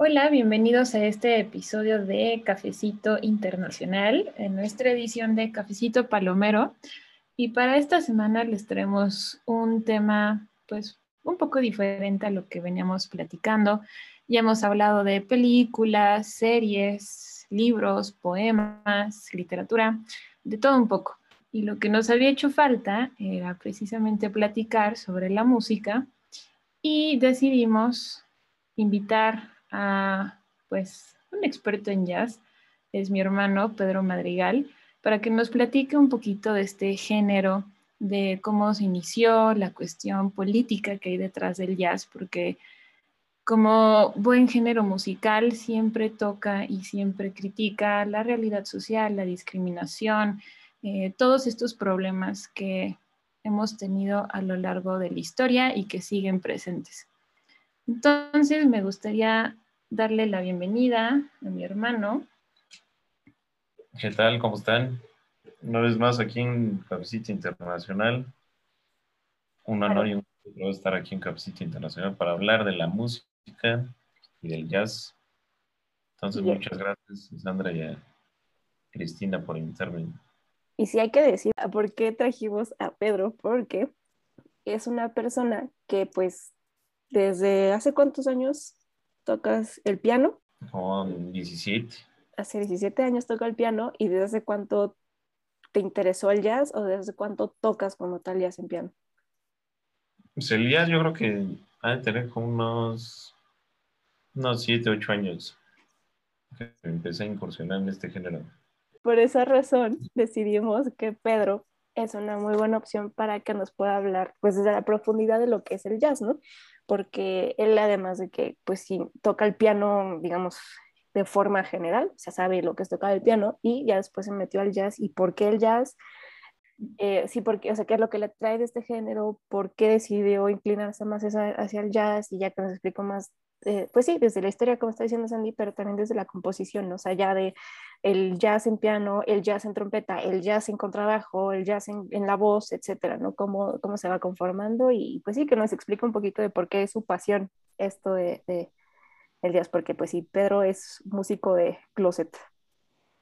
Hola, bienvenidos a este episodio de Cafecito Internacional, en nuestra edición de Cafecito Palomero. Y para esta semana les traemos un tema, pues, un poco diferente a lo que veníamos platicando. Ya hemos hablado de películas, series, libros, poemas, literatura, de todo un poco. Y lo que nos había hecho falta era precisamente platicar sobre la música y decidimos invitar a pues un experto en jazz, es mi hermano Pedro Madrigal, para que nos platique un poquito de este género, de cómo se inició, la cuestión política que hay detrás del jazz, porque como buen género musical siempre toca y siempre critica la realidad social, la discriminación, eh, todos estos problemas que hemos tenido a lo largo de la historia y que siguen presentes. Entonces me gustaría darle la bienvenida a mi hermano. ¿Qué tal? ¿Cómo están? Una vez más aquí en Capacita Internacional. Un honor y un gusto estar aquí en Capacita Internacional para hablar de la música y del jazz. Entonces, muchas gracias, Sandra y a Cristina por invitarme. Y si hay que decir por qué trajimos a Pedro, porque es una persona que pues desde hace cuántos años tocas el piano. Con 17. Hace 17 años toco el piano y desde hace cuánto te interesó el jazz o desde cuánto tocas como tal jazz en piano. Pues el jazz yo creo que ha de tener como unos, unos 7, 8 años que empecé a incursionar en este género. Por esa razón decidimos que Pedro es una muy buena opción para que nos pueda hablar pues desde la profundidad de lo que es el jazz, ¿no? Porque él además de que pues sí toca el piano, digamos, de forma general, o sabe lo que es tocar el piano y ya después se metió al jazz y por qué el jazz, eh, sí, porque, o sea, qué es lo que le trae de este género, por qué decidió inclinarse más hacia el jazz y ya que nos explico más eh, pues sí, desde la historia, como está diciendo Sandy, pero también desde la composición, ¿no? sea, ya de el jazz en piano, el jazz en trompeta, el jazz en contrabajo, el jazz en, la voz, etcétera, ¿no? Cómo, cómo se va conformando y pues sí, que nos explica un poquito de por qué es su pasión esto de, de el jazz, porque pues sí, Pedro es músico de closet.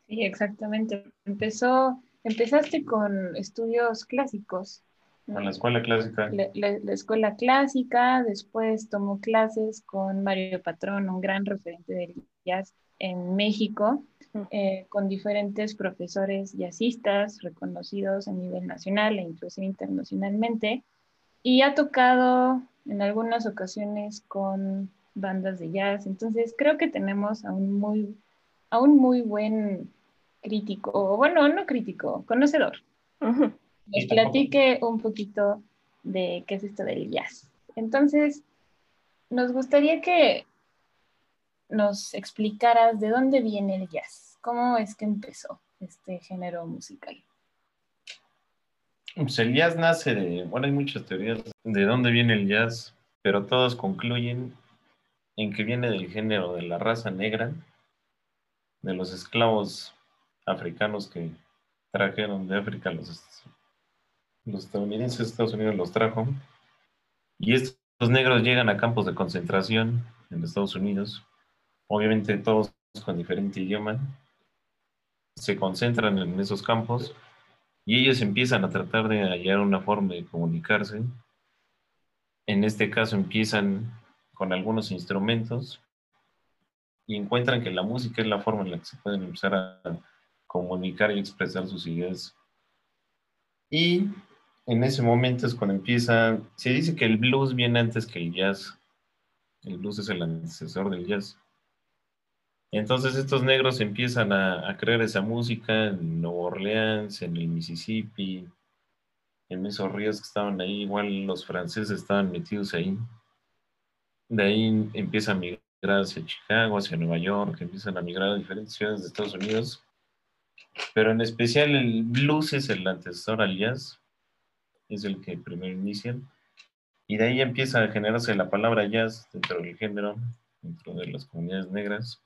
Sí, exactamente. Empezó, empezaste con estudios clásicos, en la escuela clásica. La, escuela clásica, después tomó clases con Mario Patrón, un gran referente del jazz en México, eh, con diferentes profesores jazzistas reconocidos a nivel nacional e incluso internacionalmente, y ha tocado en algunas ocasiones con bandas de jazz. Entonces creo que tenemos a un muy, a un muy buen crítico, o bueno, no crítico, conocedor nos platique un poquito de qué es esto del jazz. Entonces, nos gustaría que nos explicaras de dónde viene el jazz, cómo es que empezó este género musical. Pues el jazz nace de, bueno, hay muchas teorías de dónde viene el jazz, pero todos concluyen en que viene del género de la raza negra, de los esclavos africanos que trajeron de África los los estadounidenses, Estados Unidos los trajo, y estos negros llegan a campos de concentración en Estados Unidos, obviamente todos con diferente idioma, se concentran en esos campos y ellos empiezan a tratar de hallar una forma de comunicarse. En este caso empiezan con algunos instrumentos y encuentran que la música es la forma en la que se pueden empezar a comunicar y expresar sus ideas. Y en ese momento es cuando empieza, se dice que el blues viene antes que el jazz. El blues es el antecesor del jazz. Entonces estos negros empiezan a, crear esa música en Nueva Orleans, en el Mississippi, en esos ríos que estaban ahí, igual los franceses estaban metidos ahí. De ahí empieza a migrar hacia Chicago, hacia Nueva York, empiezan a migrar a diferentes ciudades de Estados Unidos. Pero en especial el blues es el antecesor al jazz, es el que primero inician. Y de ahí empieza a generarse la palabra jazz dentro del género, dentro de las comunidades negras.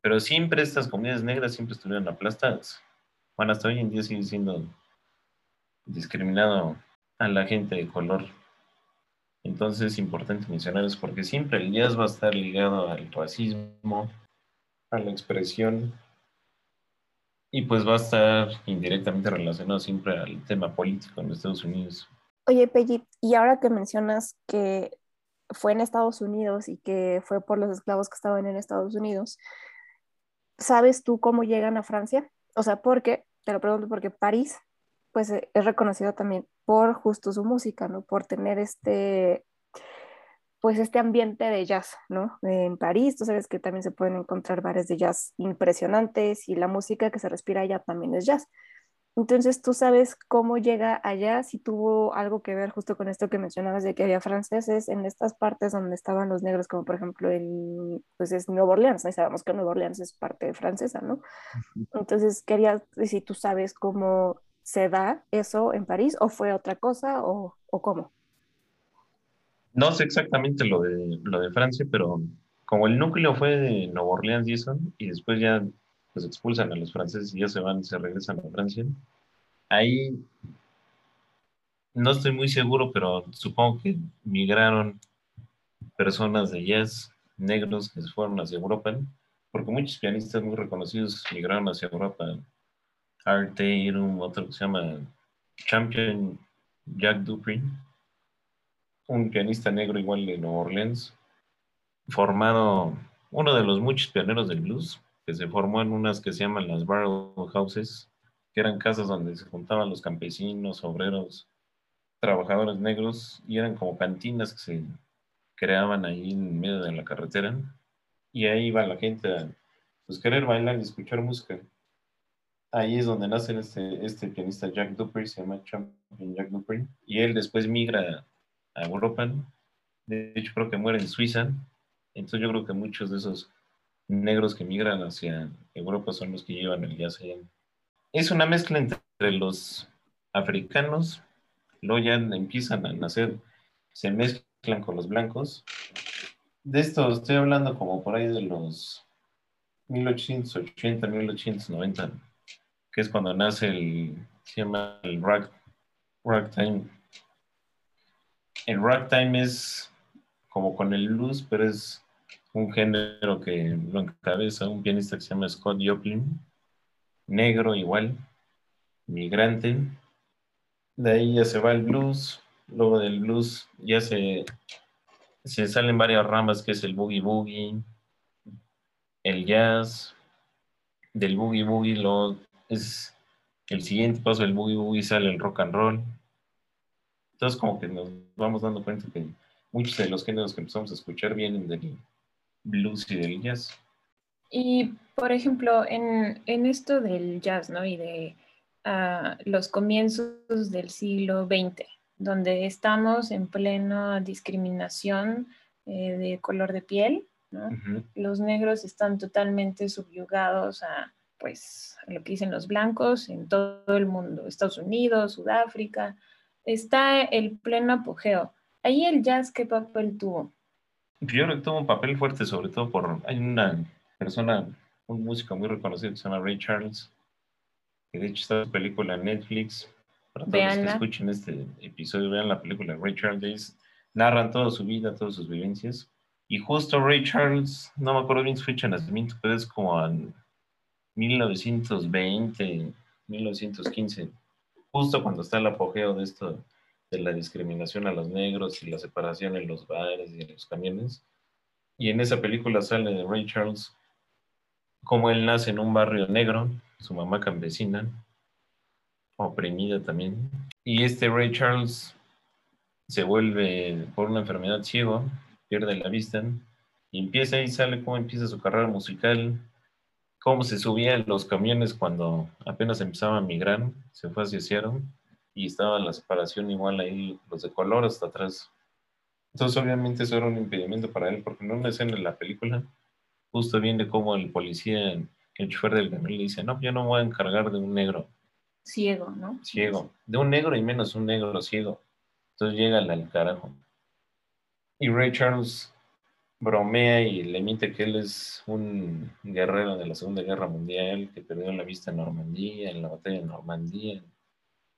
Pero siempre estas comunidades negras siempre estuvieron aplastadas. Bueno, hasta hoy en día sigue siendo discriminado a la gente de color. Entonces es importante mencionar eso porque siempre el jazz va a estar ligado al racismo, a la expresión y pues va a estar indirectamente relacionado siempre al tema político en Estados Unidos. Oye, Peggy, y ahora que mencionas que fue en Estados Unidos y que fue por los esclavos que estaban en Estados Unidos, ¿sabes tú cómo llegan a Francia? O sea, porque, te lo pregunto porque París pues eh, es reconocido también por justo su música, ¿no? Por tener este, pues este ambiente de jazz, ¿no? En París, tú sabes que también se pueden encontrar bares de jazz impresionantes y la música que se respira allá también es jazz. Entonces, ¿tú sabes cómo llega allá? Si tuvo algo que ver justo con esto que mencionabas de que había franceses en estas partes donde estaban los negros, como por ejemplo en, pues es Nueva Orleans, ¿no? sabemos que Nueva Orleans es parte francesa, ¿no? Entonces, quería si tú sabes cómo se da eso en París o fue otra cosa o, o cómo? No sé exactamente lo de, lo de Francia, pero como el núcleo fue de Nueva Orleans y eso, y después ya pues expulsan a los franceses y ya se van, se regresan a Francia, ahí no estoy muy seguro, pero supongo que migraron personas de jazz negros que se fueron hacia Europa, porque muchos pianistas muy reconocidos migraron hacia Europa. Art un otro que se llama Champion Jack Dupree, un pianista negro igual de Nueva Orleans, formado, uno de los muchos pioneros del blues, que se formó en unas que se llaman las Barrel Houses, que eran casas donde se juntaban los campesinos, obreros, trabajadores negros, y eran como cantinas que se creaban ahí en medio de la carretera, y ahí iba la gente a pues, querer bailar y escuchar música. Ahí es donde nace este, este pianista Jack Dupree, se llama Champion Jack Dupree, y él después migra a Europa, de hecho creo que muere en Suiza, entonces yo creo que muchos de esos negros que migran hacia Europa son los que llevan el jazz. Es una mezcla entre los africanos, luego ya empiezan a nacer, se mezclan con los blancos. De esto estoy hablando como por ahí de los 1880, 1890 que es cuando nace el, se llama el rock, ragtime. El ragtime es como con el blues, pero es un género que lo encabeza un pianista que se llama Scott Joplin, negro igual, migrante. De ahí ya se va el blues, luego del blues ya se, se salen varias ramas que es el boogie boogie, el jazz, del boogie boogie lo es el siguiente paso del boogie boogie sale el rock and roll. Entonces como que nos vamos dando cuenta que muchos de los géneros que empezamos a escuchar vienen del blues y del jazz. Y por ejemplo, en, esto del jazz, ¿no? Y de ah, los comienzos del siglo XX, donde estamos en plena discriminación eh, de color de piel, ¿no? Los negros están totalmente subyugados a pues lo que dicen los blancos en todo el mundo, Estados Unidos, Sudáfrica, está el pleno apogeo. Ahí el jazz, ¿qué papel tuvo? Yo creo que tuvo un papel fuerte, sobre todo por, hay una persona, un músico muy reconocido que se llama Ray Charles, que de hecho está en película en Netflix. Para todos los que escuchen este episodio, vean la película Ray Charles, narran toda su vida, todas sus vivencias. Y justo Ray Charles, no me acuerdo bien su fecha de nacimiento, pero es como 1920, 1915, justo cuando está el apogeo de esto, de la discriminación a los negros y la separación en los bares y en los camiones. Y en esa película sale de Ray Charles como él nace en un barrio negro, su mamá campesina, oprimida también. Y este Ray Charles se vuelve por una enfermedad ciego, pierde la vista y empieza y sale como empieza su carrera musical cómo se subía en los camiones cuando apenas empezaba a migrar, se fue hacia Seattle, y estaba la separación igual ahí, los de color hasta atrás. Entonces, obviamente, eso era un impedimento para él, porque no una escena en la película, justo viene como el policía, el chofer del camión le dice, no, yo no voy a encargar de un negro. Ciego, ¿no? Ciego. De un negro y menos un negro ciego. Entonces llega al carajo. Y Ray Charles bromea y le miente que él es un guerrero de la Segunda Guerra Mundial que perdió la vista en Normandía, en la batalla de Normandía.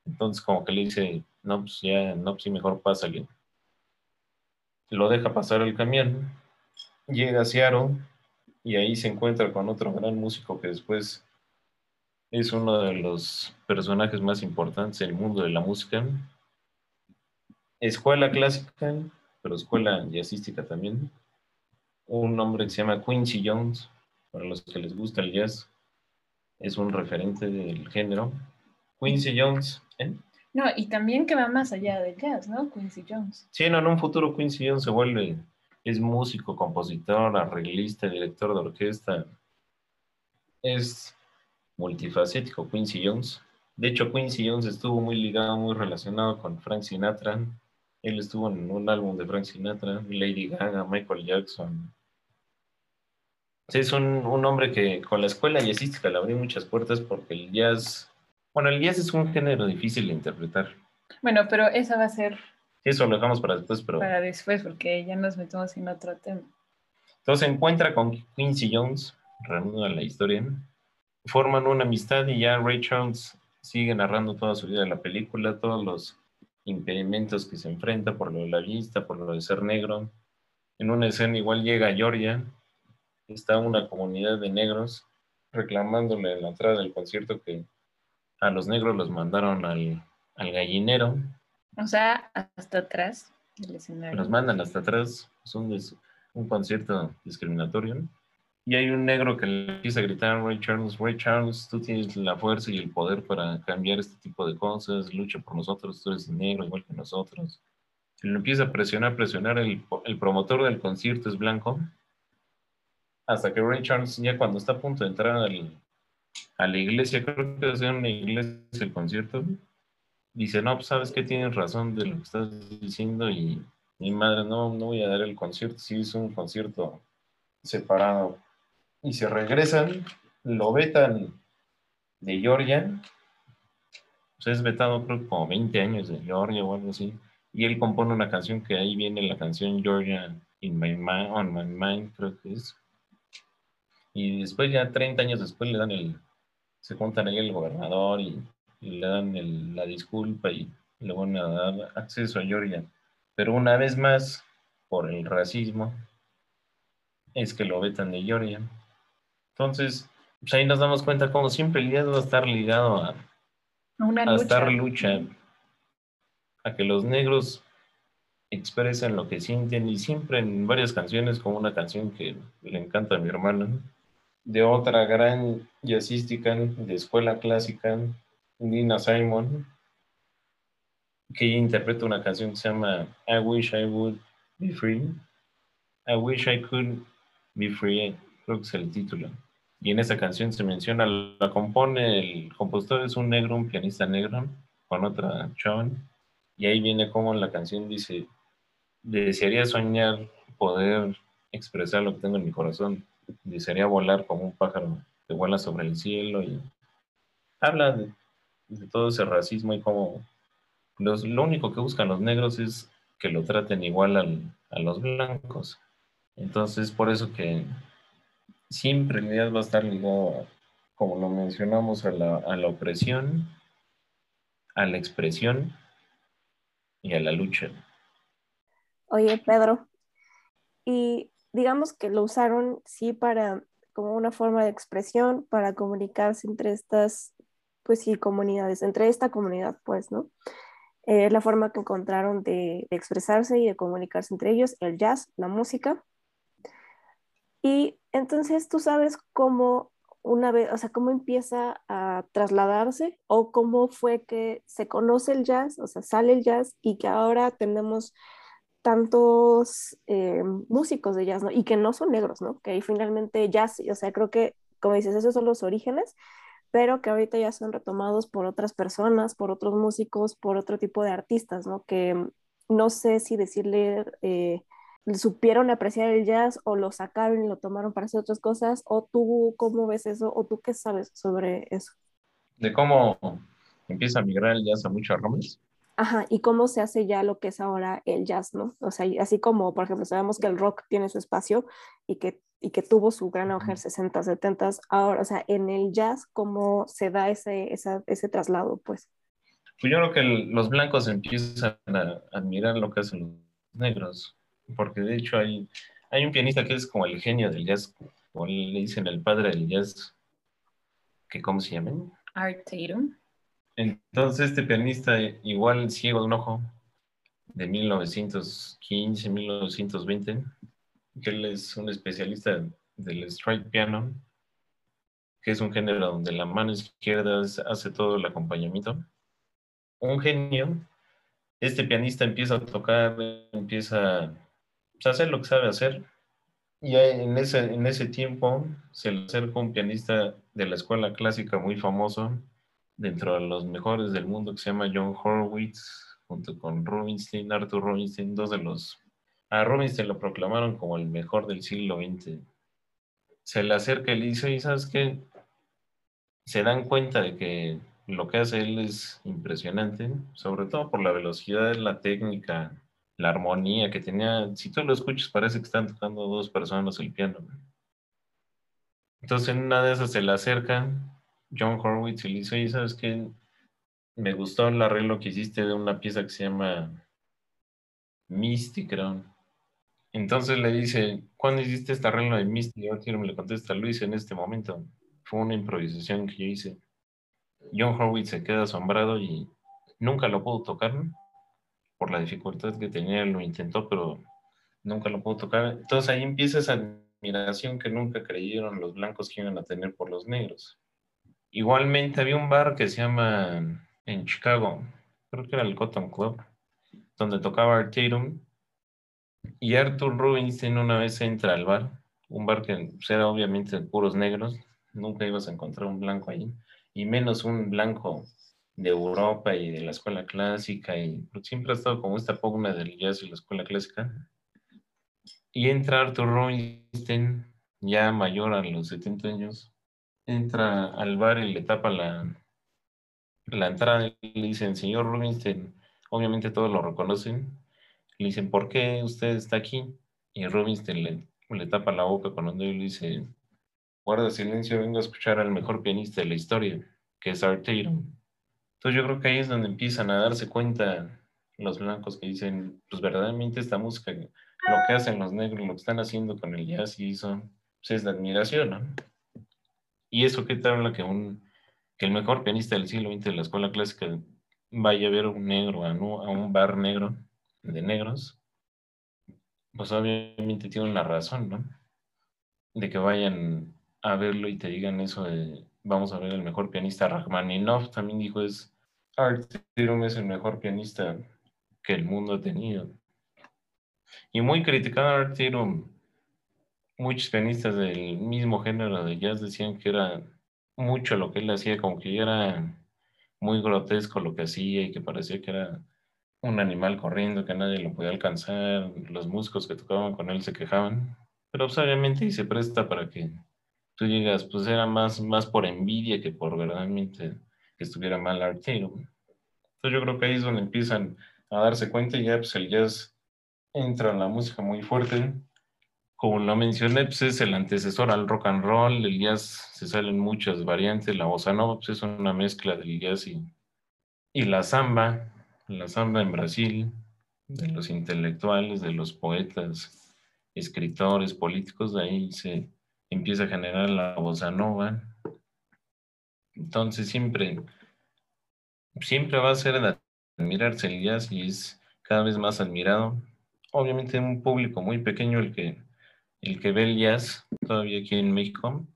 Entonces como que le dice, no, pues ya, no, pues sí, mejor pásale. Lo deja pasar el camión, llega a Seattle y ahí se encuentra con otro gran músico que después es uno de los personajes más importantes del mundo de la música. Escuela clásica, pero escuela jazzística también un hombre que se llama Quincy Jones, para los que les gusta el jazz, es un referente del género. Quincy Jones. ¿eh? No, y también que va más allá del jazz, ¿no? Quincy Jones. Sí, no, en un futuro Quincy Jones se vuelve, es músico, compositor, arreglista, director de orquesta. Es multifacético Quincy Jones. De hecho, Quincy Jones estuvo muy ligado, muy relacionado con Frank Sinatra. Él estuvo en un álbum de Frank Sinatra, Lady Gaga, Michael Jackson, es un, hombre que con la escuela jazzística le abrió muchas puertas porque el jazz, bueno, el jazz es un género difícil de interpretar. Bueno, pero esa va a ser... eso lo dejamos para después, pero... Para después, porque ya nos metemos en otro tema. Entonces se encuentra con Quincy Jones, reanuda la historia, forman una amistad y ya Ray Charles sigue narrando toda su vida de la película, todos los impedimentos que se enfrenta por lo de la vista, por lo de ser negro. En una escena igual llega a Georgia, está una comunidad de negros reclamándole en la entrada del concierto que a los negros los mandaron al, gallinero. O sea, hasta atrás del escenario. Los mandan hasta atrás, es un, un concierto discriminatorio. Y hay un negro que le empieza a gritar, Ray Charles, Ray Charles, tú tienes la fuerza y el poder para cambiar este tipo de cosas, lucha por nosotros, tú eres negro igual que nosotros. Y lo empieza a presionar, presionar, el, el promotor del concierto es blanco, hasta que Ray Charles ya cuando está a punto de entrar a la iglesia, creo que en una iglesia el concierto, dice, no, pues sabes que tienes razón de lo que estás diciendo y mi madre, no, no voy a dar el concierto, sí es un concierto separado. Y se regresan, lo vetan de Georgia, pues es vetado creo como 20 años de Georgia o algo así, y él compone una canción que ahí viene la canción Georgia in my mind, on my mind, creo que es. Y después, ya 30 años después, le dan el, se juntan ahí el gobernador y, le dan la disculpa y le van a dar acceso a Georgia. Pero una vez más, por el racismo, es que lo vetan de Georgia. Entonces, pues ahí nos damos cuenta como siempre el día va a estar ligado a, una a estar lucha, a que los negros expresen lo que sienten y siempre en varias canciones, como una canción que le encanta a mi hermana, de otra gran jazzística de escuela clásica, Nina Simon, que interpreta una canción que se llama I Wish I Would Be Free. I Wish I Could Be Free, creo que es el título. Y en esa canción se menciona, la compone el compositor, es un negro, un pianista negro, con otra chava. Y ahí viene como la canción dice, desearía soñar poder expresar lo que tengo en mi corazón desearía volar como un pájaro que vuela sobre el cielo y habla de, todo ese racismo y como los, lo único que buscan los negros es que lo traten igual a los blancos. Entonces, por eso que siempre en realidad va a estar ligado, como lo mencionamos, a la, a la opresión, a la expresión y a la lucha. Oye, Pedro, y digamos que lo usaron sí para como una forma de expresión para comunicarse entre estas, pues sí, comunidades, entre esta comunidad, pues, ¿no? Es la forma que encontraron de, expresarse y de comunicarse entre ellos, el jazz, la música. Y entonces tú sabes cómo una vez, o sea, cómo empieza a trasladarse o cómo fue que se conoce el jazz, o sea, sale el jazz y que ahora tenemos tantos eh, músicos de jazz, ¿no? Y que no son negros, ¿no? Que finalmente jazz, o sea, creo que, como dices, esos son los orígenes, pero que ahorita ya son retomados por otras personas, por otros músicos, por otro tipo de artistas, ¿no? Que mm, no sé si decirle, eh, supieron apreciar el jazz o lo sacaron y lo tomaron para hacer otras cosas, o tú cómo ves eso, o tú qué sabes sobre eso. De cómo empieza a migrar el jazz a muchos aromas. Ajá, y cómo se hace ya lo que es ahora el jazz, ¿no? O sea, así como, por ejemplo, sabemos que el rock tiene su espacio y que, y que tuvo su gran auge en 60, 70, ahora, o sea, en el jazz, ¿cómo se da ese, ese traslado, pues? Pues yo creo que los blancos empiezan a admirar lo que hacen los negros, porque de hecho hay, hay un pianista que es como el genio del jazz, o le dicen el padre del jazz, que ¿cómo se llama? Art Tatum. Entonces, este pianista, igual ciego de un ojo, de 1915, 1920, que él es un especialista del strike piano, que es un género donde la mano izquierda hace todo el acompañamiento. Un genio, este pianista empieza a tocar, empieza a hacer lo que sabe hacer. Y en ese, en ese tiempo se le acerca un pianista de la escuela clásica muy famoso, dentro de los mejores del mundo que se llama John Horowitz, junto con Rubinstein, Arthur Rubinstein, dos de los... A Rubinstein lo proclamaron como el mejor del siglo XX. Se le acerca y le dice, ¿y sabes qué? Se dan cuenta de que lo que hace él es impresionante, sobre todo por la velocidad, la técnica, la armonía que tenía. Si tú lo escuchas, parece que están tocando dos personas el piano. Entonces en una de esas se le acerca John Horowitz y le dice, oye, ¿sabes qué? Me gustó el arreglo que hiciste de una pieza que se llama Misty, creo. Entonces le dice, ¿cuándo hiciste este arreglo de Misty? Y yo me le contesta, hice en este momento. Fue una improvisación que yo hice. John Horowitz se queda asombrado y nunca lo pudo tocar por la dificultad que tenía. Lo intentó, pero nunca lo pudo tocar. Entonces ahí empieza esa admiración que nunca creyeron los blancos que iban a tener por los negros. Igualmente había un bar que se llama en Chicago, creo que era el Cotton Club, donde tocaba Art Tatum. Y Arthur Rubinstein una vez entra al bar, un bar que pues, era obviamente de puros negros, nunca ibas a encontrar un blanco ahí, y menos un blanco de Europa y de la escuela clásica, y pues, siempre ha estado como esta pugna del jazz y la escuela clásica. Y entra Arthur Rubinstein, ya mayor a los 70 años, entra al bar y le tapa la, la entrada y le dicen, señor Rubinstein, obviamente todos lo reconocen, le dicen, ¿por qué usted está aquí? Y Rubinstein le, le tapa la boca con un dedo y le dice, guarda silencio, vengo a escuchar al mejor pianista de la historia, que es Art Tatum. Entonces yo creo que ahí es donde empiezan a darse cuenta los blancos que dicen, pues verdaderamente esta música, lo que hacen los negros, lo que están haciendo con el jazz y eso, pues es de admiración, ¿no? Y eso que te habla que, un, que el mejor pianista del siglo XX de la escuela clásica vaya a ver un negro, a, un bar negro de negros, pues obviamente tiene una razón, ¿no? De que vayan a verlo y te digan eso de vamos a ver el mejor pianista Rachmaninoff también dijo es Art es el mejor pianista que el mundo ha tenido. Y muy criticado Art muchos pianistas del mismo género de jazz decían que era mucho lo que él hacía, como que era muy grotesco lo que hacía y que parecía que era un animal corriendo, que nadie lo podía alcanzar, los músicos que tocaban con él se quejaban, pero pues, obviamente se presta para que tú digas, pues era más, más por envidia que por verdaderamente que estuviera mal artero. Entonces yo creo que ahí es donde empiezan a darse cuenta y ya pues el jazz entra en la música muy fuerte como lo mencioné, pues es el antecesor al rock and roll, el jazz se salen muchas variantes, la bossa nova pues es una mezcla del jazz y, y la samba, la samba en Brasil, de los intelectuales, de los poetas, escritores, políticos, de ahí se empieza a generar la bossa nova. Entonces siempre, siempre va a ser admirarse el jazz y es cada vez más admirado. Obviamente un público muy pequeño el que el que ve el jazz todavía aquí en México.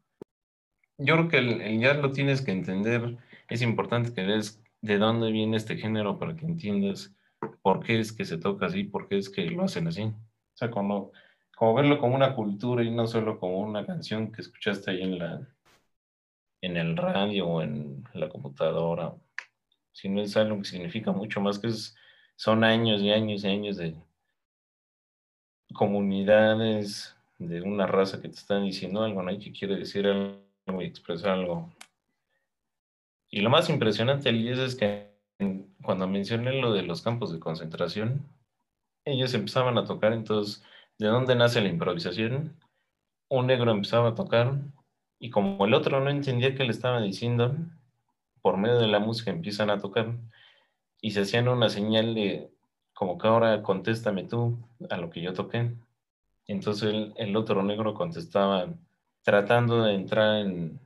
Yo creo que el, jazz lo tienes que entender. Es importante que veas de dónde viene este género para que entiendas por qué es que se toca así, por qué es que lo hacen así. O sea, como, como verlo como una cultura y no solo como una canción que escuchaste ahí en la, en el radio o en la computadora, sino es algo que significa mucho más que son años y años y años de comunidades de una raza que te están diciendo algo, ¿no? Y que quiere decir algo y expresar algo. Y lo más impresionante, es que cuando mencioné lo de los campos de concentración, ellos empezaban a tocar, entonces, ¿de dónde nace la improvisación? Un negro empezaba a tocar y como el otro no entendía qué le estaba diciendo, por medio de la música empiezan a tocar y se hacían una señal de como que ahora contéstame tú a lo que yo toqué. Entonces el, otro negro contestaba tratando de entrar en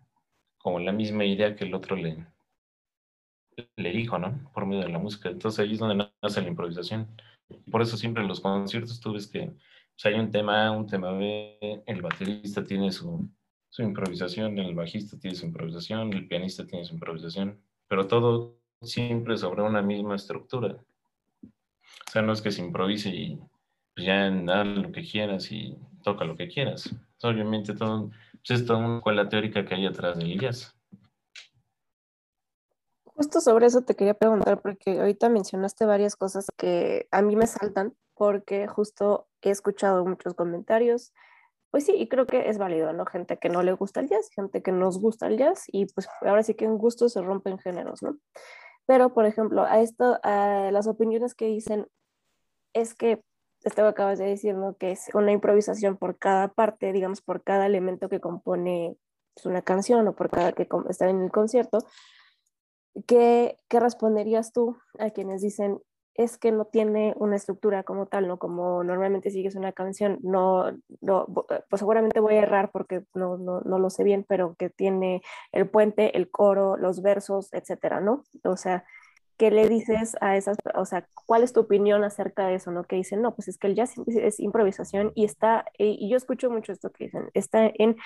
como la misma idea que el otro le, le dijo, ¿no? Por medio de la música. Entonces ahí es donde nace la improvisación. Por eso siempre en los conciertos tú ves que pues, hay un tema A, un tema B, el baterista tiene su, su improvisación, el bajista tiene su improvisación, el pianista tiene su improvisación, pero todo siempre sobre una misma estructura. O sea, no es que se improvise y pues, ya da lo que quieras y toca lo que quieras. Obviamente todo pues, es toda una teórica que hay atrás de ellas. Justo sobre eso te quería preguntar, porque ahorita mencionaste varias cosas que a mí me saltan, porque justo he escuchado muchos comentarios. Pues sí, y creo que es válido, ¿no? Gente que no le gusta el jazz, gente que nos gusta el jazz, y pues ahora sí que en gusto se rompen géneros, ¿no? Pero, por ejemplo, a esto, a las opiniones que dicen, es que Estaba acabas de decir, ¿no? Que es una improvisación por cada parte, digamos, por cada elemento que compone pues, una canción o por cada que está en el concierto. ¿Qué, ¿Qué responderías tú a quienes dicen, es que no tiene una estructura como tal, ¿no? Como normalmente sigues una canción, no, no pues seguramente voy a errar porque no, no, no, lo sé bien, pero que tiene el puente, el coro, los versos, etcétera, ¿no? O sea, ¿qué le dices a esas, o sea, cuál es tu opinión acerca de eso, ¿no? Que dicen, no, pues es que el jazz es improvisación y está, y yo escucho mucho esto que dicen, está en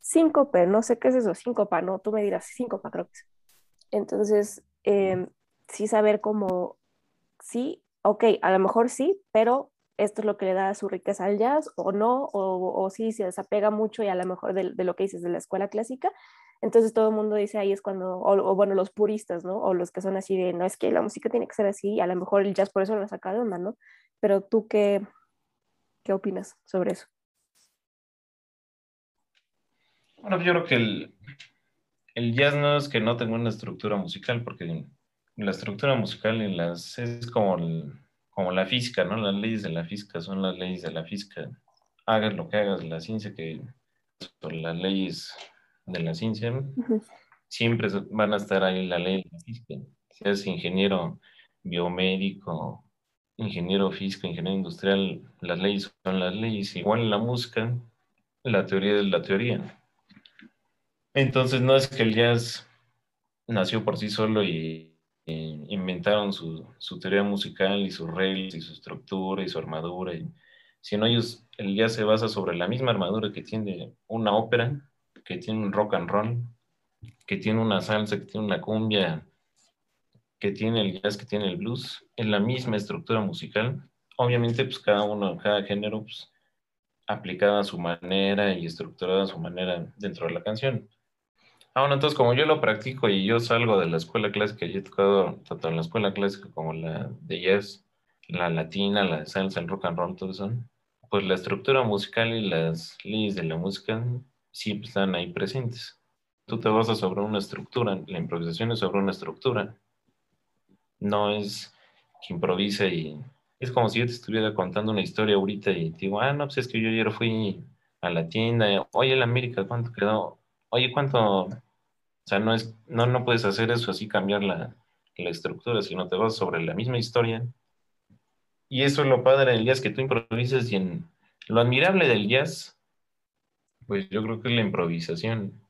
síncope, no sé qué es eso, síncopa, ¿no? Tú me dirás, síncopa creo que es. Entonces, em, sí saber cómo, sí, ok, a lo mejor sí, pero esto es lo que le da su riqueza al jazz o no, o, o sí se desapega mucho y a lo mejor de, de, lo que dices de la escuela clásica, entonces todo el mundo dice ahí es cuando, o, bueno, los puristas, ¿no? O los que son así de, no, es que la música tiene que ser así, a lo mejor el jazz por eso lo saca de onda, ¿no? Pero tú qué, qué opinas sobre eso? Bueno, yo creo que el, el jazz no es que no tenga una estructura musical, porque la estructura musical en las, es como, como la física, ¿no? Las leyes de la física son las leyes de la física. Hagas lo que hagas, la ciencia que son las leyes de la ciencia, siempre van a estar ahí la ley de la física. Seas ingeniero biomédico, ingeniero físico, ingeniero industrial, las leyes son las leyes. Igual en la música, la teoría es la teoría. Entonces no es que el jazz nació por sí solo y, inventaron su, su, teoría musical y sus reglas y su estructura y su armadura, y, sino ellos, el jazz se basa sobre la misma armadura que tiene una ópera, que tiene un rock and roll, que tiene una salsa, que tiene una cumbia, que tiene el jazz, que tiene el blues, en la misma estructura musical. Obviamente, pues cada uno, cada género, pues aplicada a su manera y estructurada a su manera dentro de la canción. Ah, bueno, entonces como yo lo practico y yo salgo de la escuela clásica, y he tocado tanto en la escuela clásica como la de jazz, la latina, la de salsa, el rock and roll, todo eso, pues la estructura musical y las leyes de la música siempre están ahí presentes. Tú te basas sobre una estructura, la improvisación es sobre una estructura. No es que improvise y es como si yo te estuviera contando una historia ahorita y te digo, ah, no, pues es que yo ayer fui a la tienda, oye, el América, ¿cuánto quedó? Oye, ¿cuánto? O sea, no es, no, no puedes hacer eso así, cambiar la, la estructura, sino te vas sobre la misma historia. Y eso es lo padre del jazz, que tú improvisas y en lo admirable del jazz pues yo creo que es la improvisación.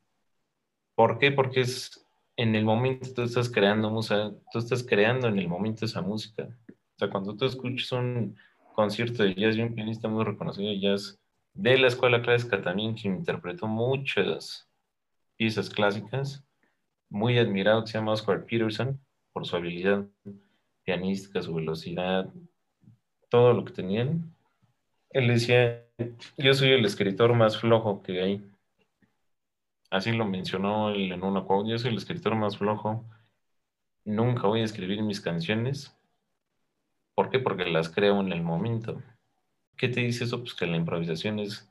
¿Por qué? Porque es en el momento tú estás creando música, tú estás creando en el momento esa música. O sea, cuando tú escuchas un concierto de jazz y un pianista muy reconocido de jazz de la escuela clásica también, que interpretó muchas piezas clásicas, muy admirado, que se llama Oscar Peterson, por su habilidad pianística, su velocidad, todo lo que tenían. Él decía, yo soy el escritor más flojo que hay. Así lo mencionó él en una quote. Yo soy el escritor más flojo. Nunca voy a escribir mis canciones. ¿Por qué? Porque las creo en el momento. ¿Qué te dice eso? Pues que la improvisación es...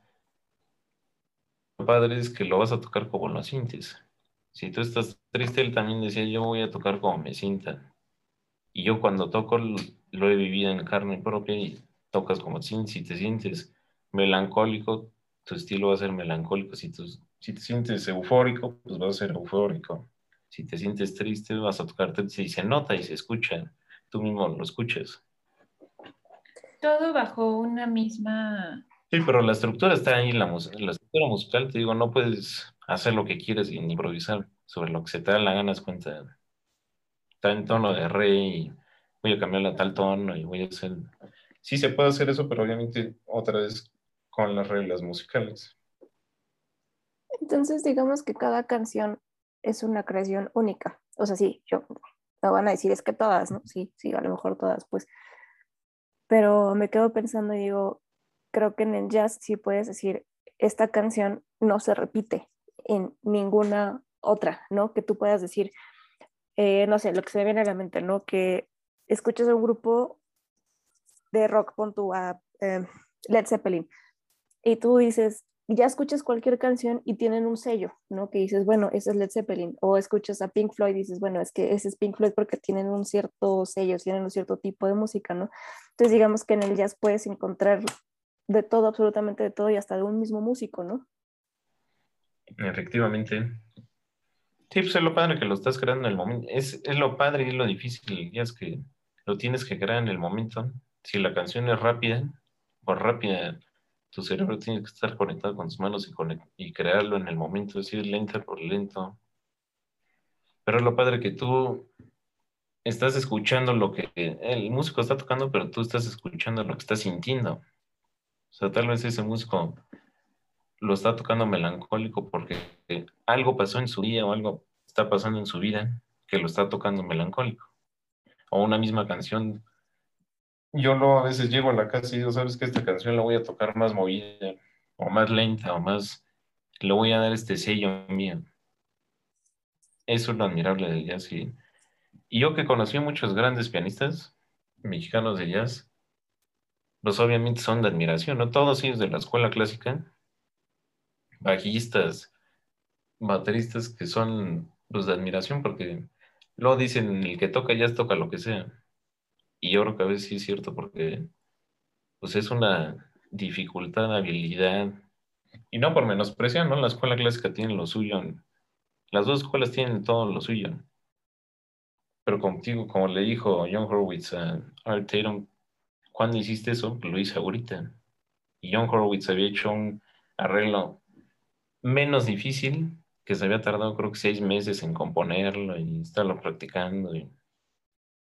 Lo padre es que lo vas a tocar como lo sientes. Si tú estás triste, él también decía, yo voy a tocar como me sienta. Y yo cuando toco lo he vivido en carne propia y tocas como si, si te sientes melancólico, tu estilo va a ser melancólico. Si, si te sientes eufórico, pues va a ser eufórico. Si te sientes triste, vas a tocar triste y se nota y se escucha. Tú mismo lo escuchas. Todo bajo una misma... Sí, pero la estructura está ahí, la, la estructura musical, te digo, no puedes hacer lo que quieres y improvisar sobre lo que se te da la gana, es cuenta. Está en tono de re y voy a cambiarle a tal tono y voy a hacer... Sí se puede hacer eso, pero obviamente otra vez con las reglas musicales. Entonces, digamos que cada canción es una creación única. O sea, sí, yo me van a decir es que todas, ¿no? Sí, sí, a lo mejor todas, pues. Pero me quedo pensando y digo, creo que en el jazz sí puedes decir, esta canción no se repite en ninguna otra, ¿no? Que tú puedas decir, eh, no sé, lo que se me viene a la mente, ¿no? Que escuchas a un grupo de rock, pon tú a eh, Led Zeppelin, y tú dices, ya escuchas cualquier canción y tienen un sello, ¿no? Que dices, bueno, ese es Led Zeppelin. O escuchas a Pink Floyd y dices, bueno, es que ese es Pink Floyd porque tienen un cierto sello, tienen un cierto tipo de música, ¿no? Entonces, digamos que en el jazz puedes encontrar de todo, absolutamente de todo y hasta de un mismo músico, ¿no? Efectivamente. Sí, pues es lo padre que lo estás creando en el momento. Es, es lo padre y lo difícil, ya es que lo tienes que crear en el momento. Si la canción es rápida, pues rápida tu cerebro tiene que estar conectado con tus manos y, crearlo en el momento, es decir, lenta por lento. Pero lo padre que tú estás escuchando lo que el músico está tocando, pero tú estás escuchando lo que estás sintiendo. O sea, tal vez ese músico lo está tocando melancólico porque algo pasó en su día o algo está pasando en su vida que lo está tocando melancólico. O una misma canción yo no a veces llego a la casa y digo, sabes que esta canción la voy a tocar más movida, o más lenta, o más, le voy a dar este sello mío. Eso es lo admirable del jazz. Y, yo que conocí muchos grandes pianistas mexicanos de jazz, pues obviamente son de admiración, ¿no? Todos ellos de la escuela clásica, bajistas, bateristas que son pues de admiración porque luego dicen el que toca jazz toca lo que sea. Y yo creo que a veces sí es cierto porque pues es una dificultad, habilidad, y no por menospreciar, ¿no? La escuela clásica tiene lo suyo, las dos escuelas tienen todo lo suyo. Pero contigo, como le dijo John Horowitz a Art Tatum, ¿cuándo hiciste eso? Lo hice ahorita. Y John Horowitz había hecho un arreglo menos difícil, que se había tardado creo que seis meses en componerlo y estarlo practicando. Y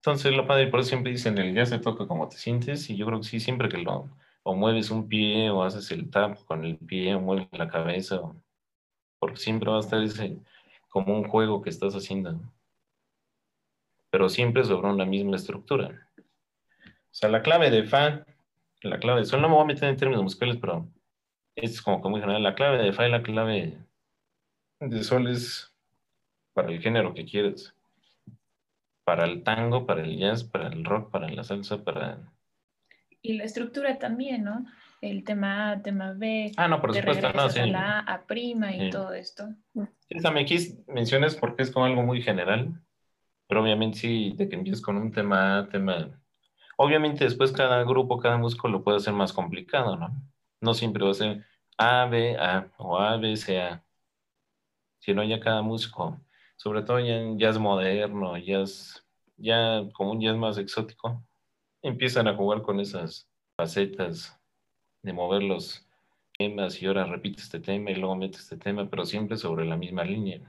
entonces, lo padre, por eso siempre dicen, el ya se toca como te sientes, y yo creo que sí, siempre que lo, o mueves un pie, o haces el tap con el pie, o mueves la cabeza, porque siempre va a estar ese, como un juego que estás haciendo, pero siempre sobre una misma estructura. O sea, la clave de fa, la clave de sol, no me voy a meter en términos musicales, pero es como que muy general, la clave de fa y la clave de sol es para el género que quieres para el tango, para el jazz, para el rock, para la salsa, para... Y la estructura también, ¿no? El tema A, tema B. Ah, no, por supuesto, no, sí. A la A, prima y todo esto. Sí, también aquí mencionas porque es como algo muy general, pero obviamente sí, de que empieces con un tema A, tema... Obviamente después cada grupo, cada músico lo puede hacer más complicado, ¿no? No siempre va a ser A, B, A o A, B, C, A. Sino ya cada músico sobre todo ya en jazz moderno, jazz, ya como un jazz más exótico, empiezan a jugar con esas facetas de mover los temas y ahora repite este tema y luego mete este tema, pero siempre sobre la misma línea.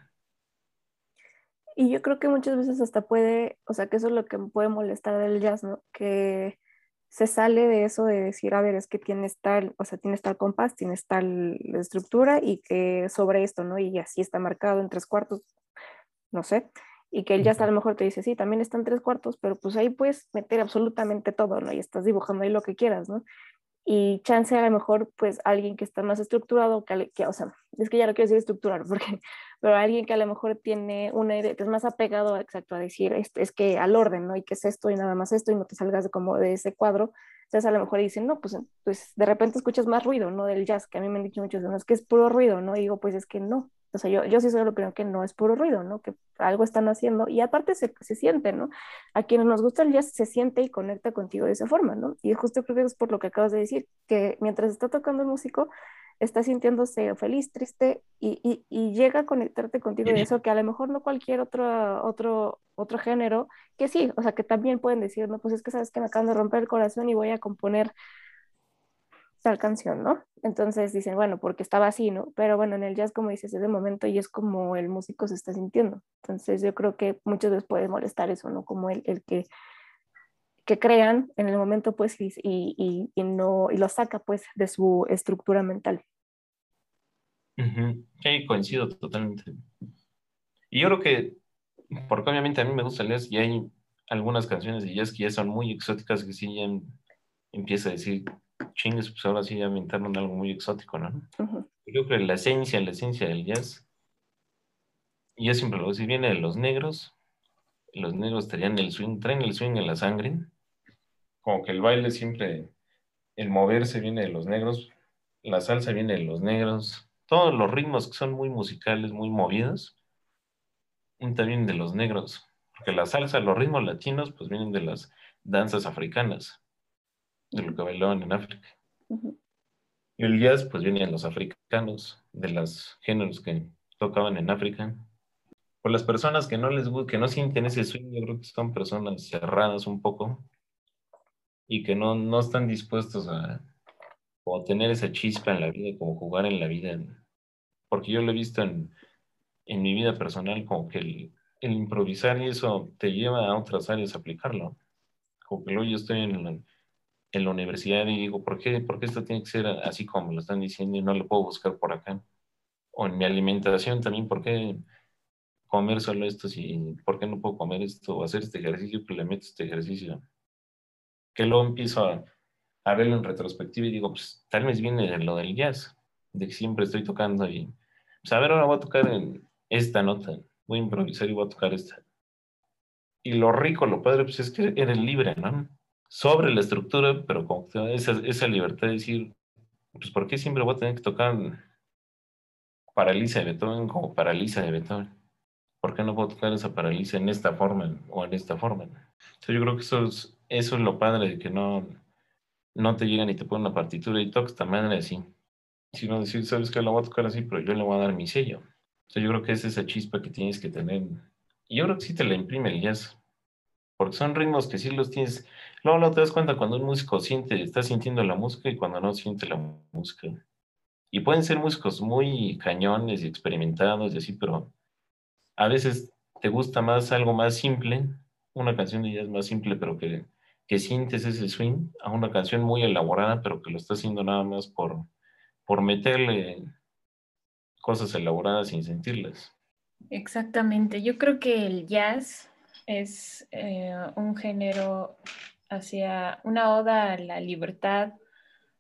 Y yo creo que muchas veces hasta puede, o sea, que eso es lo que puede molestar del jazz, ¿no? Que se sale de eso de decir, a ver, es que tienes tal, o sea, tienes tal compás, tienes tal estructura y que sobre esto, ¿no? Y así está marcado en tres cuartos, no sé, y que él ya hasta a lo mejor te dice, sí, también están tres cuartos, pero pues ahí puedes meter absolutamente todo, ¿no? Y estás dibujando ahí lo que quieras, ¿no? y chance a lo mejor pues alguien que está más estructurado, que, que, o sea, es que ya no quiero decir estructurar, porque, pero alguien que a lo mejor tiene una idea, es más apegado exacto a decir, es, es que al orden, ¿no? Y que es esto y nada más esto y no te salgas de, como de ese cuadro, entonces a lo mejor dicen, no, pues, pues de repente escuchas más ruido, ¿no? Del jazz, que a mí me han dicho muchos, no, es que es puro ruido, ¿no? Y digo, pues es que no, o sea, yo, yo sí solo creo que no es puro ruido, ¿no? Que algo están haciendo y aparte se, se siente, ¿no? A quienes nos gusta el jazz se siente y conecta contigo de esa forma, ¿no? Y justo creo que es por lo que acabas de decir, que mientras está tocando el músico, está sintiéndose feliz, triste y, y, y, llega a conectarte contigo de eso que a lo mejor no cualquier otro, otro, otro género, que sí, o sea, que también pueden decir, no, pues es que sabes que me acaban de romper el corazón y voy a componer tal canción, ¿no? Entonces dicen, bueno, porque estaba así, ¿no? Pero bueno, en el jazz, como dices, es de momento y es como el músico se está sintiendo. Entonces yo creo que muchas veces puede molestar eso, ¿no? Como el, el que, que crean en el momento, pues, y, y, y, no, y lo saca, pues, de su estructura mental. Sí, coincido totalmente. Y yo creo que, porque obviamente a mí me gusta el jazz y hay algunas canciones de jazz que ya son muy exóticas que sí ya empieza a decir, chingues, pues ahora sí ya inventaron algo muy exótico, ¿no? Yo creo que la esencia, la esencia del jazz, y yo siempre lo digo, si viene de los negros, los negros traían el swing, traen el swing en la sangre, como que el baile siempre, el moverse viene de los negros, la salsa viene de los negros, todos los ritmos que son muy musicales, muy movidos, también de los negros, porque la salsa, los ritmos latinos, pues vienen de las danzas africanas de lo que bailaban en África. Y el jazz, pues vienen los africanos, de los géneros que tocaban en África. Por las personas que no les que no sienten ese swing, yo creo que son personas cerradas un poco y que no, no están dispuestos a tener esa chispa en la vida, como jugar en la vida. Porque yo lo he visto en, en mi vida personal, como que el, el, improvisar y eso te lleva a otras áreas a aplicarlo. Como que luego yo estoy en, la, en la universidad y digo, ¿por qué, ¿por qué esto tiene que ser así como lo están diciendo y no lo puedo buscar por acá? O en mi alimentación también, ¿por qué comer solo esto si, por qué no puedo comer esto o hacer este ejercicio que le meto este ejercicio? Que luego empiezo a, a verlo en retrospectiva y digo, pues tal vez viene de lo del jazz, de que siempre estoy tocando y, pues a ver, ahora voy a tocar en esta nota, voy a improvisar y voy a tocar esta. Y lo rico, lo padre, pues es que eres libre, ¿no? Sobre la estructura, pero con esa, esa libertad de decir, pues ¿por qué siempre voy a tener que tocar paraliza de Beethoven como paraliza de Beethoven? ¿Por qué no puedo tocar esa paraliza en esta forma o en esta forma? Entonces yo creo que eso es, eso es lo padre de que no, no te llegan y te ponen una partitura y toques esta manera así. Sino decir, sabes que la voy a tocar así, pero yo le voy a dar mi sello. Entonces yo creo que es esa chispa que tienes que tener. Y yo creo que sí te la imprime el jazz. Porque son ritmos que sí los tienes, Luego, no te das cuenta cuando un músico siente, está sintiendo la música y cuando no siente la música. Y pueden ser músicos muy cañones y experimentados y así, pero a veces te gusta más algo más simple, una canción de jazz más simple, pero que, que sientes ese swing, a una canción muy elaborada, pero que lo está haciendo nada más por, por meterle cosas elaboradas sin sentirlas. Exactamente, yo creo que el jazz es eh, un género hacia una oda a la libertad,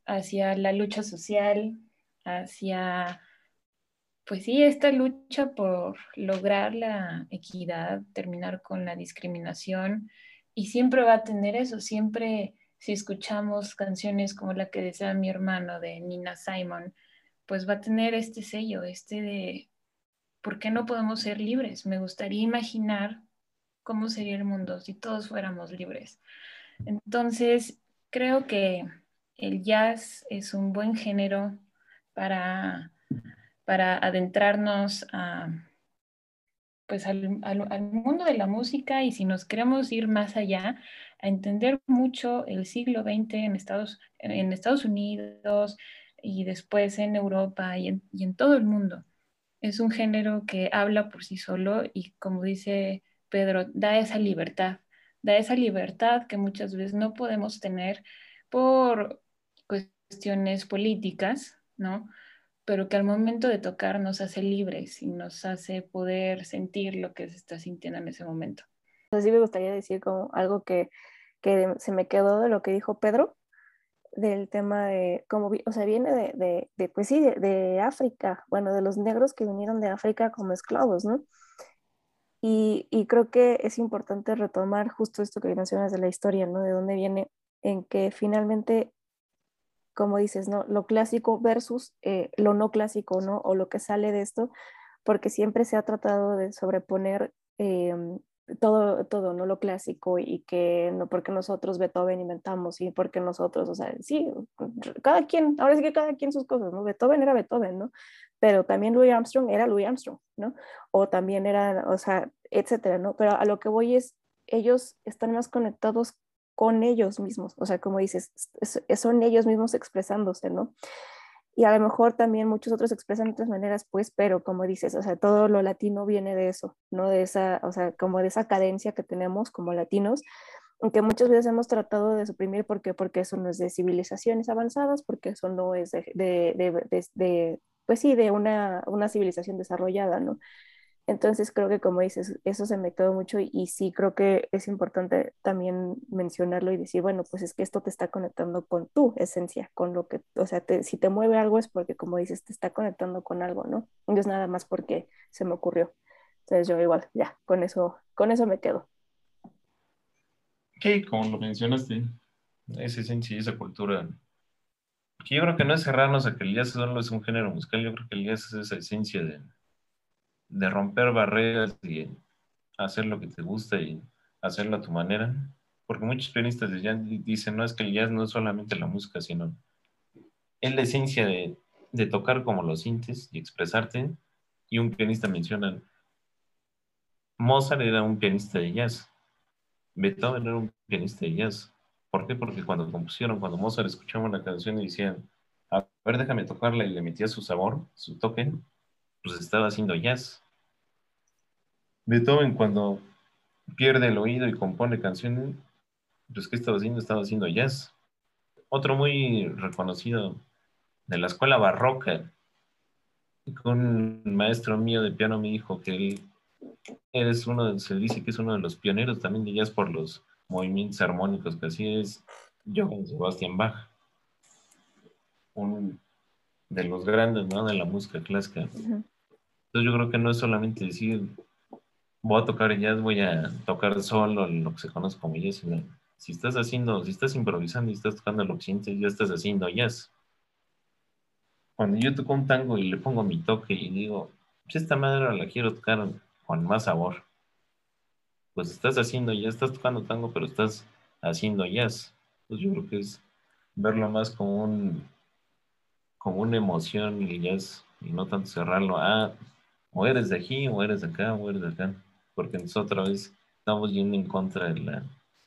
hacia la lucha social, hacia, pues sí, esta lucha por lograr la equidad, terminar con la discriminación, y siempre va a tener eso, siempre si escuchamos canciones como la que desea mi hermano de Nina Simon, pues va a tener este sello, este de, ¿por qué no podemos ser libres? Me gustaría imaginar cómo sería el mundo si todos fuéramos libres. Entonces, creo que el jazz es un buen género para, para adentrarnos a, pues al, mundo de la música y si nos queremos ir más allá, a entender mucho el siglo XX en Estados, en Estados Unidos y después en Europa y en, y en todo el mundo. Es un género que habla por sí solo y como dice Pedro, da esa libertad da esa libertad que muchas veces no podemos tener por cuestiones políticas, ¿no? Pero que al momento de tocar nos hace libres y nos hace poder sentir lo que se está sintiendo en ese momento. Así me gustaría decir como algo que, se me quedó de lo que dijo Pedro, del tema de cómo, o sea, viene de, de, pues sí, de, África, bueno, de los negros que vinieron de África como esclavos, ¿no? Y, creo que es importante retomar justo esto que mencionas de la historia, ¿no? De dónde viene, en que finalmente, como dices, ¿no? Lo clásico versus eh, lo no clásico, ¿no? O lo que sale de esto, porque siempre se ha tratado de sobreponer em, todo, todo, ¿no? Lo clásico y que no porque nosotros Beethoven inventamos y porque nosotros, o sea, sí, cada quien, ahora sí que cada quien sus cosas, ¿no? Beethoven era Beethoven, ¿no? Pero también Louis Armstrong era Louis Armstrong, ¿no? O también era, o sea, etcétera, ¿no? Pero a lo que voy es, ellos están más conectados con ellos mismos, o sea, como dices, son ellos mismos expresándose, ¿no? y a lo mejor también muchos otros expresan de otras maneras, pues, pero como dices, o sea, todo lo latino viene de eso, ¿no? De esa, o sea, como de esa cadencia que tenemos como latinos, aunque muchas veces hemos tratado de suprimir porque, porque eso no es de civilizaciones avanzadas, porque eso no es de, de, de, de pues sí, de una, una civilización desarrollada, ¿no? Entonces creo que como dices, eso se me quedó mucho y, sí creo que es importante también mencionarlo y decir, bueno, pues es que esto te está conectando con tu esencia, con lo que, o sea, si te mueve algo es porque como dices, te está conectando con algo, ¿no? No es nada más porque se me ocurrió. Entonces yo igual, ya, con eso, con eso me quedo. Sí, como lo mencionaste, esa esencia y esa cultura. Yo creo que no es cerrarnos a que el jazz solo es un género musical, yo creo que el jazz es esa esencia de de romper barreras y hacer lo que te gusta y hacerlo a tu manera. Porque muchos pianistas de jazz dicen, no es que el jazz no es solamente la música, sino es la esencia de, de tocar como lo sientes y expresarte. Y un pianista menciona, Mozart era un pianista de jazz, Beethoven era un pianista de jazz. ¿Por qué? Porque cuando compusieron, cuando Mozart escuchaba una canción y decía, a ver, déjame tocarla y le metía su sabor, su toque, pues estaba haciendo jazz. Beethoven cuando pierde el oído y compone canciones, pues ¿qué estaba haciendo? Estaba haciendo jazz. Otro muy reconocido de la escuela barroca, un maestro mío de piano me dijo que él es uno, se dice que es uno de los pioneros también de jazz por los movimientos armónicos que así es Johann Sebastian Bach, un de los grandes ¿no? de la música clásica. Entonces yo creo que no es solamente decir voy a tocar jazz, voy a tocar solo lo que se conoce como jazz, si estás haciendo, si estás improvisando y estás tocando lo que sientes, ya estás haciendo jazz. Cuando yo toco un tango y le pongo mi toque y digo, pues esta madre la quiero tocar con más sabor, pues estás haciendo ya estás tocando tango, pero estás haciendo jazz. Pues yo creo que es verlo más como un como una emoción y jazz y no tanto cerrarlo a ah, o eres de aquí o eres de acá o eres de acá porque nosotros otra vez estamos yendo en contra de la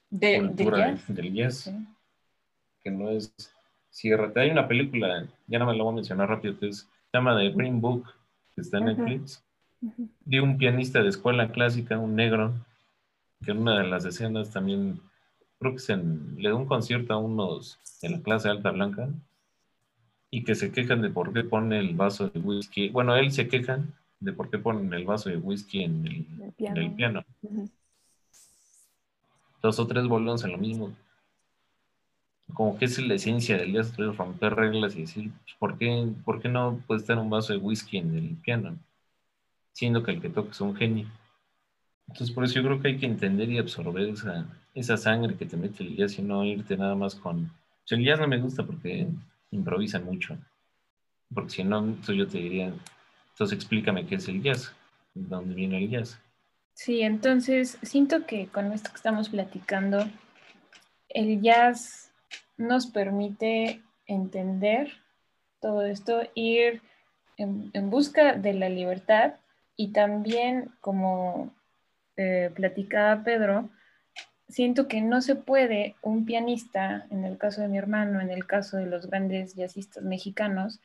cultura del jazz, que no es cierra. Hay una película, ya no me lo voy a mencionar rápido, que se llama The Green Book, que está en Netflix, de un pianista de escuela clásica, un negro, que en una de las escenas también, creo que se le da un concierto a unos de la clase alta blanca, y que se quejan de por qué pone el vaso de whisky. Bueno, él se quejan de por qué ponen el vaso de whisky en el, piano. Dos o tres volvemos en lo mismo. Como que es la esencia del jazz, romper reglas y decir, pues, ¿por qué, ¿por qué no puede estar un vaso de whisky en el piano? Siendo que el que toca es un genio. Entonces, por eso yo creo que hay que entender y absorber esa, esa sangre que te mete el jazz y no irte nada más con. el jazz no me gusta porque improvisan mucho. Porque si no, yo te diría, entonces explícame qué es el jazz, dónde viene el jazz. Sí, entonces siento que con esto que estamos platicando, el jazz nos permite entender todo esto, ir en, busca de la libertad y también, como eh, platicaba Pedro, siento que no se puede un pianista, en el caso de mi hermano, en el caso de los grandes jazzistas mexicanos,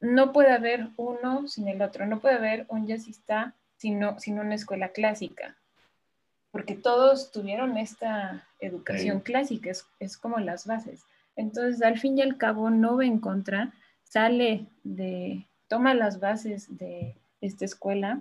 no puede haber uno sin el otro, no puede haber un jazzista sin, sin una escuela clásica, porque todos tuvieron esta educación clásica, es, como las bases. Entonces, al fin y al cabo, no va en contra, sale de, toma las bases de esta escuela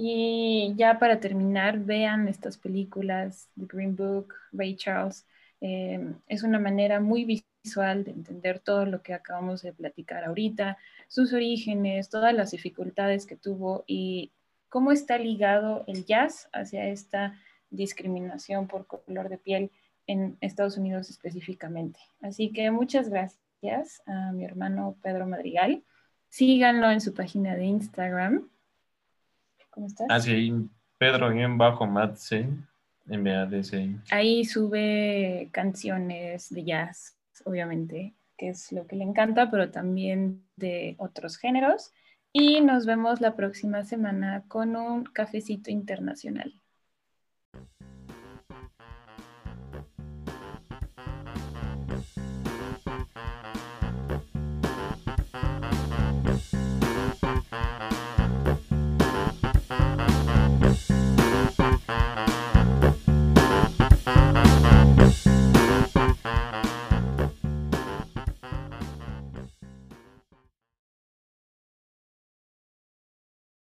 y ya para terminar, vean estas películas, The Green Book, Ray Charles, eh, es una manera muy visual, de entender todo lo que acabamos de platicar ahorita, sus orígenes, todas las dificultades que tuvo y cómo está ligado el jazz hacia esta discriminación por color de piel en Estados Unidos específicamente. Así que muchas gracias a mi hermano Pedro Madrigal. Síganlo en su página de Instagram. ¿Cómo estás? Ah, Pedro bien bajo Matze, MADC. Ahí sube canciones de jazz, obviamente, que es lo que le encanta, pero también de otros géneros. Y nos vemos la próxima semana con un cafecito internacional.